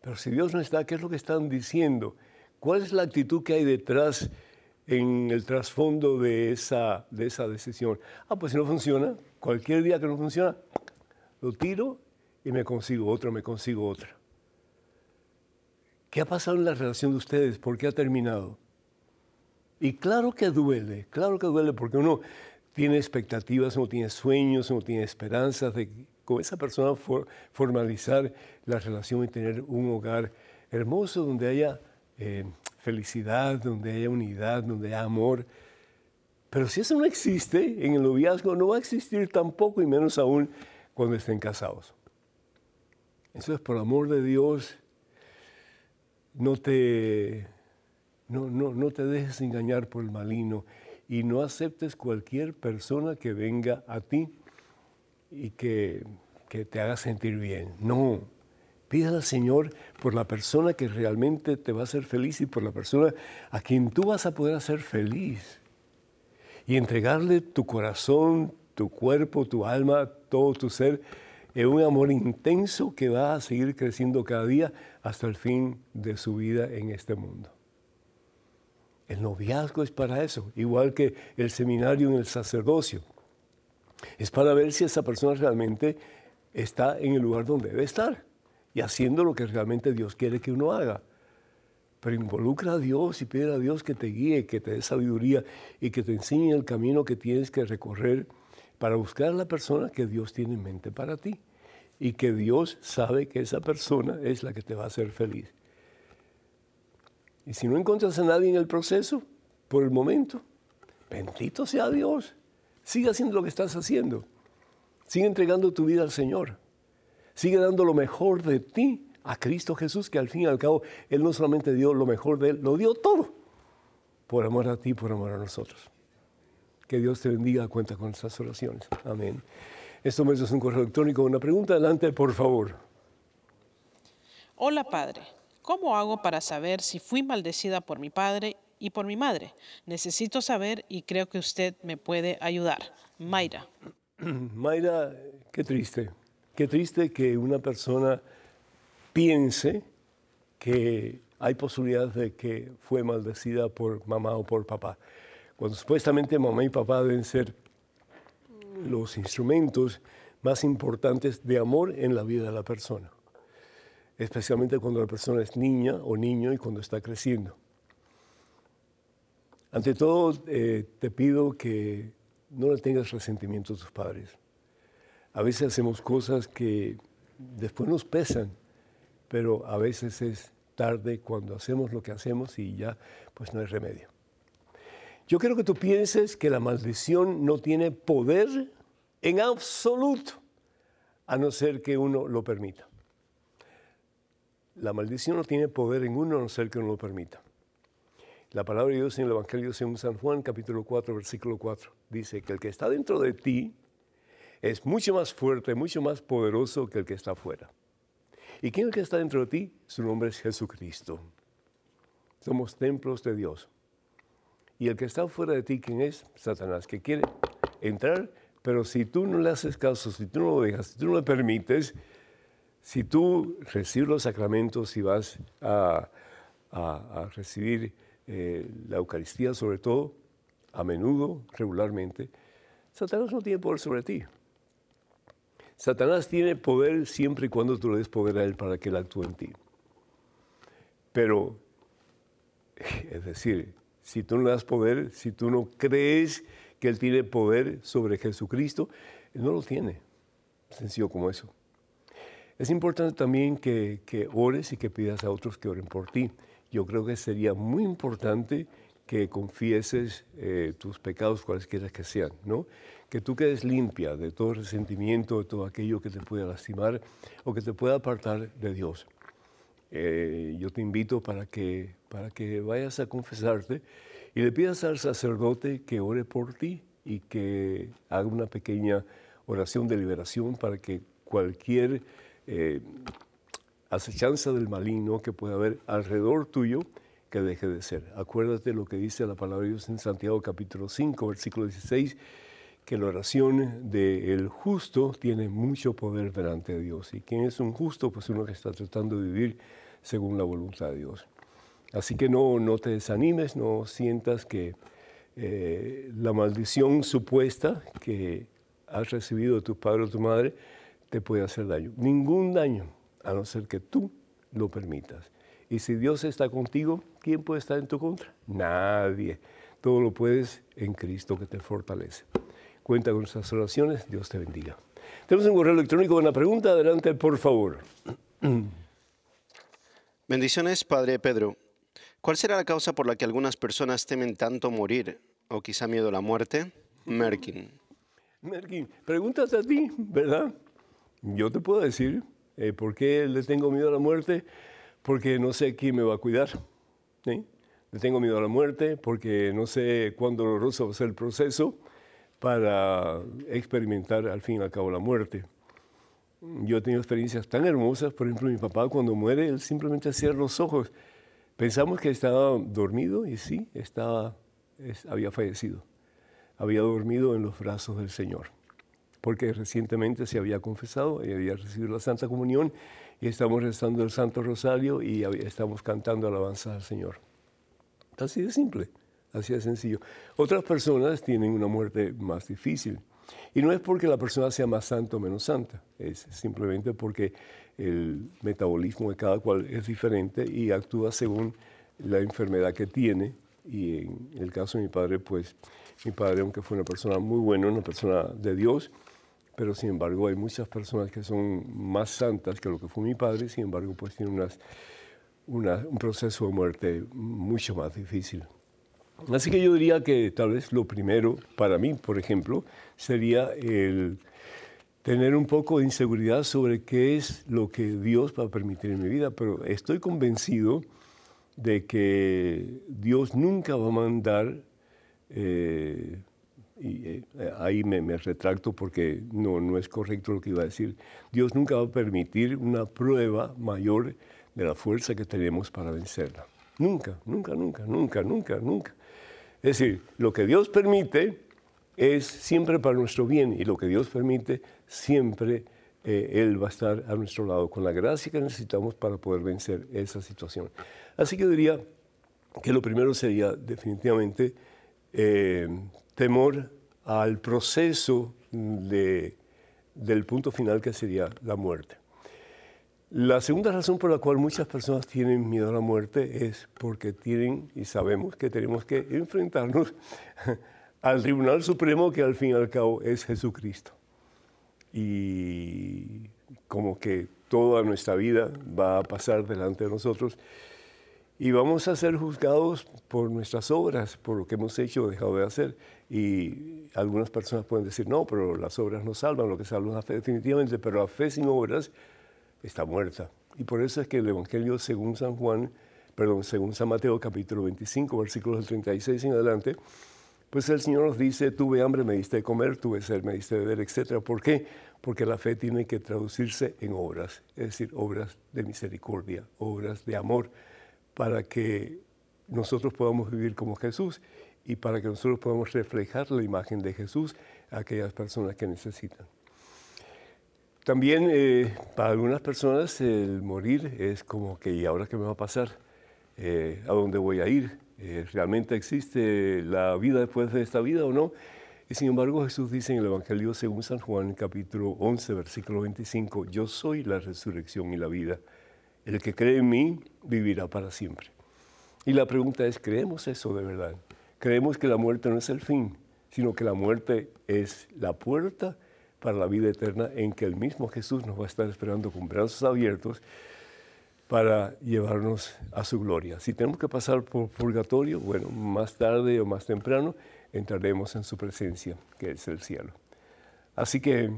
Pero si Dios no está, ¿qué es lo que están diciendo? ¿Cuál es la actitud que hay detrás en el trasfondo de esa, de esa decisión. Ah, pues si no funciona, cualquier día que no funciona, lo tiro y me consigo otra, me consigo otra. ¿Qué ha pasado en la relación de ustedes? ¿Por qué ha terminado? Y claro que duele, claro que duele porque uno tiene expectativas, uno tiene sueños, uno tiene esperanzas de con esa persona formalizar la relación y tener un hogar hermoso donde haya eh, felicidad, donde haya unidad, donde haya amor. Pero si eso no existe en el noviazgo, no va a existir tampoco, y menos aún cuando estén casados. Entonces, por amor de Dios, no te, No, no, no te dejes engañar por el maligno y no aceptes cualquier persona que venga a ti y que, que te haga sentir bien. No, pídale al Señor por la persona que realmente te va a hacer feliz y por la persona a quien tú vas a poder hacer feliz. Y entregarle tu corazón, tu cuerpo, tu alma, todo tu ser, en un amor intenso que va a seguir creciendo cada día hasta el fin de su vida en este mundo. El noviazgo es para eso, igual que el seminario en el sacerdocio. Es para ver si esa persona realmente está en el lugar donde debe estar y haciendo lo que realmente Dios quiere que uno haga. Pero involucra a Dios y pide a Dios que te guíe, que te dé sabiduría y que te enseñe el camino que tienes que recorrer para buscar a la persona que Dios tiene en mente para ti y que Dios sabe que esa persona es la que te va a hacer feliz. Y si no encuentras a nadie en el proceso, por el momento, bendito sea Dios. Sigue haciendo lo que estás haciendo. Sigue entregando tu vida al Señor. Sigue dando lo mejor de ti a Cristo Jesús, que al fin y al cabo Él no solamente dio lo mejor de Él, lo dio todo. Por amor a ti, por amor a nosotros. Que Dios te bendiga, cuenta con nuestras oraciones. Amén. Esto me es un correo electrónico. Una pregunta, adelante, por favor. Hola, Padre. ¿Cómo hago para saber si fui maldecida por mi padre y por mi madre? Necesito saber y creo que usted me puede ayudar. Mayra. Mayra, qué triste. Qué triste que una persona piense que hay posibilidad de que fue maldecida por mamá o por papá. Cuando supuestamente mamá y papá deben ser los instrumentos más importantes de amor en la vida de la persona especialmente cuando la persona es niña o niño y cuando está creciendo. Ante todo, eh, te pido que no le tengas resentimiento a tus padres. A veces hacemos cosas que después nos pesan, pero a veces es tarde cuando hacemos lo que hacemos y ya pues no hay remedio. Yo quiero que tú pienses que la maldición no tiene poder en absoluto, a no ser que uno lo permita. La maldición no tiene poder en uno a no ser que uno lo permita. La palabra de Dios en el Evangelio según San Juan, capítulo 4, versículo 4, dice que el que está dentro de ti es mucho más fuerte, mucho más poderoso que el que está afuera. ¿Y quién es el que está dentro de ti? Su nombre es Jesucristo. Somos templos de Dios. Y el que está fuera de ti, ¿quién es? Satanás, que quiere entrar, pero si tú no le haces caso, si tú no lo dejas, si tú no le permites, si tú recibes los sacramentos y vas a, recibir eh, la Eucaristía sobre todo, a menudo, regularmente, Satanás no tiene poder sobre ti. Satanás tiene poder siempre y cuando tú le des poder a él para que él actúe en ti. Pero, es decir, si tú no le das poder, si tú no crees que él tiene poder sobre Jesucristo, él no lo tiene. Sencillo como eso. Es importante también que, ores y que pidas a otros que oren por ti. Yo creo que sería muy importante que confieses eh, tus pecados cualesquiera que sean, ¿no? Que tú quedes limpia de todo resentimiento, de todo aquello que te pueda lastimar o que te pueda apartar de Dios. Eh, yo te invito para que, para que vayas a confesarte y le pidas al sacerdote que ore por ti y que haga una pequeña oración de liberación para que cualquier eh, acechanza del maligno que puede haber alrededor tuyo que deje de ser. Acuérdate lo que dice la palabra de Dios en Santiago capítulo 5, versículo 16, que la oración del justo tiene mucho poder delante de Dios. ¿Y quién es un justo? Pues uno que está tratando de vivir según la voluntad de Dios. Así que no, no te desanimes, no sientas que eh, la maldición supuesta que has recibido de tu padre o tu madre te puede hacer daño. Ningún daño, a no ser que tú lo permitas. Y si Dios está contigo, ¿quién puede estar en tu contra? Nadie. Todo lo puedes en Cristo que te fortalece. Cuenta con nuestras oraciones. Dios te bendiga. Tenemos un correo electrónico con una pregunta. Adelante, por favor. Bendiciones, Padre Pedro. ¿Cuál será la causa por la que algunas personas temen tanto morir o quizá miedo a la muerte? Merkin. Merkin, pregúntate a ti, ¿verdad? Yo te puedo decir por qué le tengo miedo a la muerte, porque no sé quién me va a cuidar. le tengo miedo a la muerte porque no sé cuán doloroso va a ser el proceso para experimentar al fin y al cabo la muerte. Yo he tenido experiencias tan hermosas, por ejemplo, mi papá cuando muere, él simplemente cierra los ojos. Pensamos que estaba dormido y sí, estaba, había fallecido. Había dormido en los brazos del Señor, porque recientemente se había confesado y había recibido la Santa Comunión y estamos rezando el Santo Rosario y estamos cantando alabanzas al Señor. Así de simple, así de sencillo. Otras personas tienen una muerte más difícil. Y no es porque la persona sea más santa o menos santa, es simplemente porque el metabolismo de cada cual es diferente y actúa según la enfermedad que tiene. Y en el caso de mi padre, pues mi padre, aunque fue una persona muy buena, una persona de Dios, pero sin embargo hay muchas personas que son más santas que lo que fue mi padre, sin embargo, pues tienen unas, un proceso de muerte mucho más difícil. Así que yo diría que tal vez lo primero para mí, por ejemplo, sería el tener un poco de inseguridad sobre qué es lo que Dios va a permitir en mi vida, pero estoy convencido de que Dios nunca va a mandar, eh, y eh, ahí me, me, retracto porque no, no es correcto lo que iba a decir, Dios nunca va a permitir una prueba mayor de la fuerza que tenemos para vencerla. Nunca, nunca, nunca, nunca, nunca, nunca. Es decir, lo que Dios permite es siempre para nuestro bien y lo que Dios permite siempre eh, Él va a estar a nuestro lado con la gracia que necesitamos para poder vencer esa situación. Así que diría que lo primero sería definitivamente eh, temor al proceso del punto final que sería la muerte. La segunda razón por la cual muchas personas tienen miedo a la muerte es porque tienen y sabemos que tenemos que enfrentarnos al Tribunal Supremo que al fin y al cabo es Jesucristo. Y como que toda nuestra vida va a pasar delante de nosotros y vamos a ser juzgados por nuestras obras, por lo que hemos hecho o dejado de hacer. Y algunas personas pueden decir, no, pero las obras no salvan, lo que salva es la fe definitivamente, pero la fe sin obras está muerta. Y por eso es que el Evangelio según San Juan, perdón, según San Mateo capítulo 25, versículos del 36 en adelante, pues el Señor nos dice, tuve hambre, me diste de comer, tuve sed, me diste de beber, etc. ¿Por qué? Porque la fe tiene que traducirse en obras, es decir, obras de misericordia, obras de amor, para que nosotros podamos vivir como Jesús y para que nosotros podamos reflejar la imagen de Jesús a aquellas personas que necesitan. También eh, para algunas personas el morir es como que, ¿y ahora qué me va a pasar? Eh, ¿A dónde voy a ir? Eh, ¿Realmente existe la vida después de esta vida o no? Y sin embargo Jesús dice en el Evangelio según San Juan, capítulo 11, versículo 25, yo soy la resurrección y la vida. El que cree en mí vivirá para siempre. Y la pregunta es, ¿creemos eso de verdad? ¿Creemos que la muerte no es el fin, sino que la muerte es la puerta? para la vida eterna en que el mismo Jesús nos va a estar esperando con brazos abiertos para llevarnos a su gloria. Si tenemos que pasar por purgatorio, bueno, más tarde o más temprano entraremos en su presencia, que es el cielo. Así que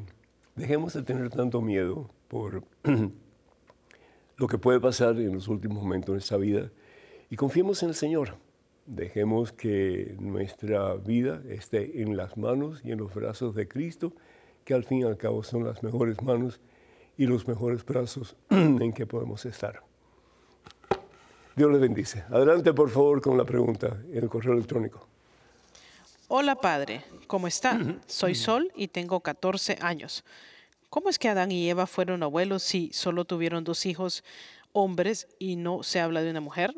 dejemos de tener tanto miedo por lo que puede pasar en los últimos momentos de nuestra vida y confiemos en el Señor. Dejemos que nuestra vida esté en las manos y en los brazos de Cristo que al fin y al cabo son las mejores manos y los mejores brazos en que podemos estar. Dios le bendice. Adelante, por favor, con la pregunta en el correo electrónico. Hola, padre. ¿Cómo está? Soy Sol y tengo 14 años. ¿Cómo es que Adán y Eva fueron abuelos si solo tuvieron dos hijos hombres y no se habla de una mujer?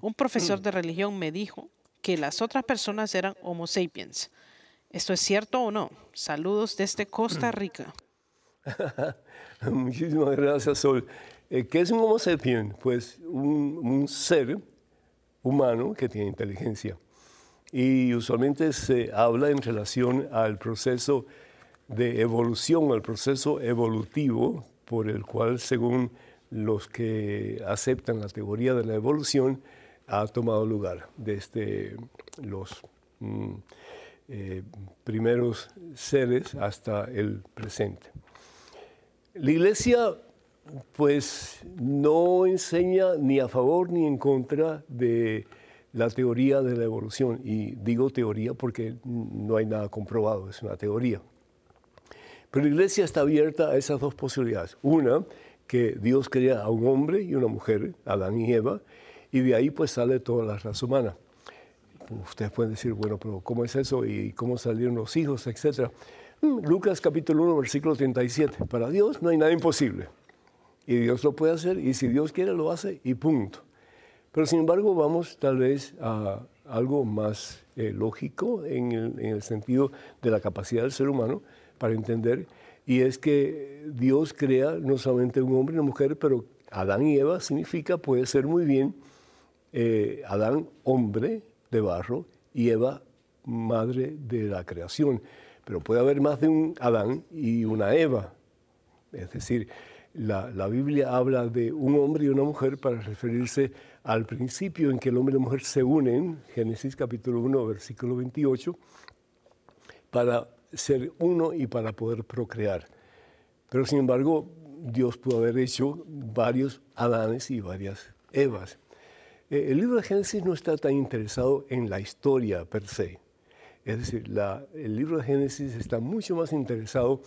Un profesor de religión me dijo que las otras personas eran Homo sapiens. ¿Esto es cierto o no? Saludos desde Costa Rica. Muchísimas gracias, Sol. Eh, ¿Qué es un Homo sapiens? Pues un, ser humano que tiene inteligencia. Y usualmente se habla en relación al proceso de evolución, al proceso evolutivo por el cual, según los que aceptan la teoría de la evolución, ha tomado lugar desde los... Mm, eh, primeros seres hasta el presente. La iglesia pues no enseña ni a favor ni en contra de la teoría de la evolución. Y digo teoría porque no hay nada comprobado, es una teoría. Pero la iglesia está abierta a esas dos posibilidades. Una, que Dios crea a un hombre y una mujer, Adán y Eva, y de ahí pues sale toda la raza humana. Ustedes pueden decir, bueno, pero ¿cómo es eso? ¿Y cómo salieron los hijos, etcétera? Mm, Lucas capítulo 1, versículo 37. Para Dios no hay nada imposible. Y Dios lo puede hacer, y si Dios quiere lo hace, y punto. Pero sin embargo vamos tal vez a algo más eh, lógico en el, en el sentido de la capacidad del ser humano para entender, y es que Dios crea no solamente un hombre y una mujer, pero Adán y Eva significa, puede ser muy bien, eh, Adán hombre de barro y Eva madre de la creación. Pero puede haber más de un Adán y una Eva. Es decir, la, la, Biblia habla de un hombre y una mujer para referirse al principio en que el hombre y la mujer se unen, Génesis capítulo 1, versículo 28, para ser uno y para poder procrear. Pero sin embargo, Dios pudo haber hecho varios Adanes y varias Evas. Eh, el libro de Génesis no está tan interesado en la historia per se. Es decir, la, el libro de Génesis está mucho más interesado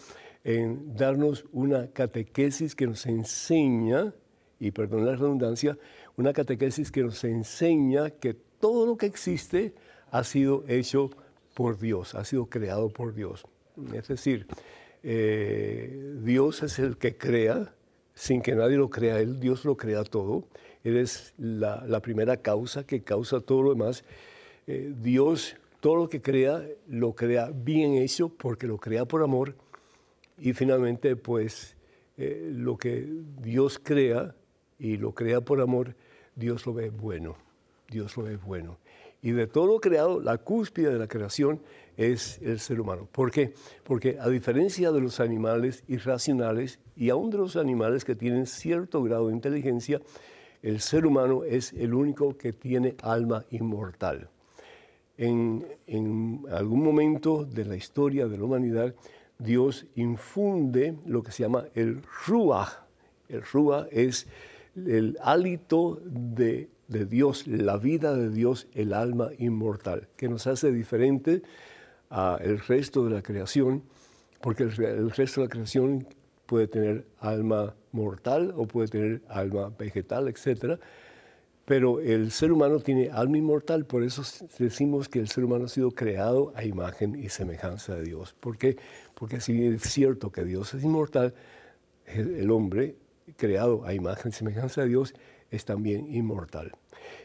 en darnos una catequesis que nos enseña, y perdón la redundancia, una catequesis que nos enseña que todo lo que existe ha sido hecho por Dios, ha sido creado por Dios. Es decir, eh, Dios es el que crea, sin que nadie lo crea, Él, Dios lo crea todo. Él es la, primera causa que causa todo lo demás. Eh, Dios, todo lo que crea, lo crea bien hecho porque lo crea por amor. Y finalmente, pues, eh, lo que Dios crea y lo crea por amor, Dios lo ve bueno. Dios lo ve bueno. Y de todo lo creado, la cúspide de la creación es el ser humano. ¿Por qué? Porque a diferencia de los animales irracionales y aún de los animales que tienen cierto grado de inteligencia, el ser humano es el único que tiene alma inmortal. En, en algún momento de la historia de la humanidad, Dios infunde lo que se llama el ruach. El ruach es el hálito de de Dios, la vida de Dios, el alma inmortal, que nos hace diferente al resto de la creación, porque el, resto de la creación puede tener alma mortal o puede tener alma vegetal, etc. Pero el ser humano tiene alma inmortal, por eso decimos que el ser humano ha sido creado a imagen y semejanza de Dios. ¿Por qué? Porque si es cierto que Dios es inmortal, el hombre creado a imagen y semejanza de Dios es también inmortal.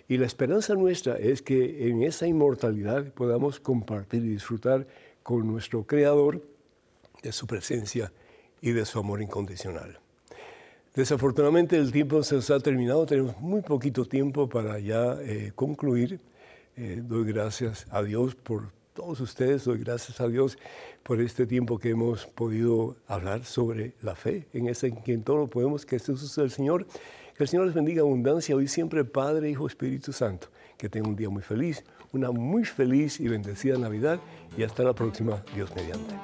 Y la esperanza nuestra es que en esa inmortalidad podamos compartir y disfrutar con nuestro Creador de su presencia y de su amor incondicional. Desafortunadamente el tiempo se nos ha terminado, tenemos muy poquito tiempo para ya eh, concluir. Eh, doy gracias a Dios por todos ustedes, doy gracias a Dios por este tiempo que hemos podido hablar sobre la fe, en ese en quien todo lo podemos, que Jesús es el Señor que el Señor les bendiga abundancia hoy siempre, Padre, Hijo, Espíritu Santo. Que tengan un día muy feliz, una muy feliz y bendecida Navidad y hasta la próxima, Dios mediante.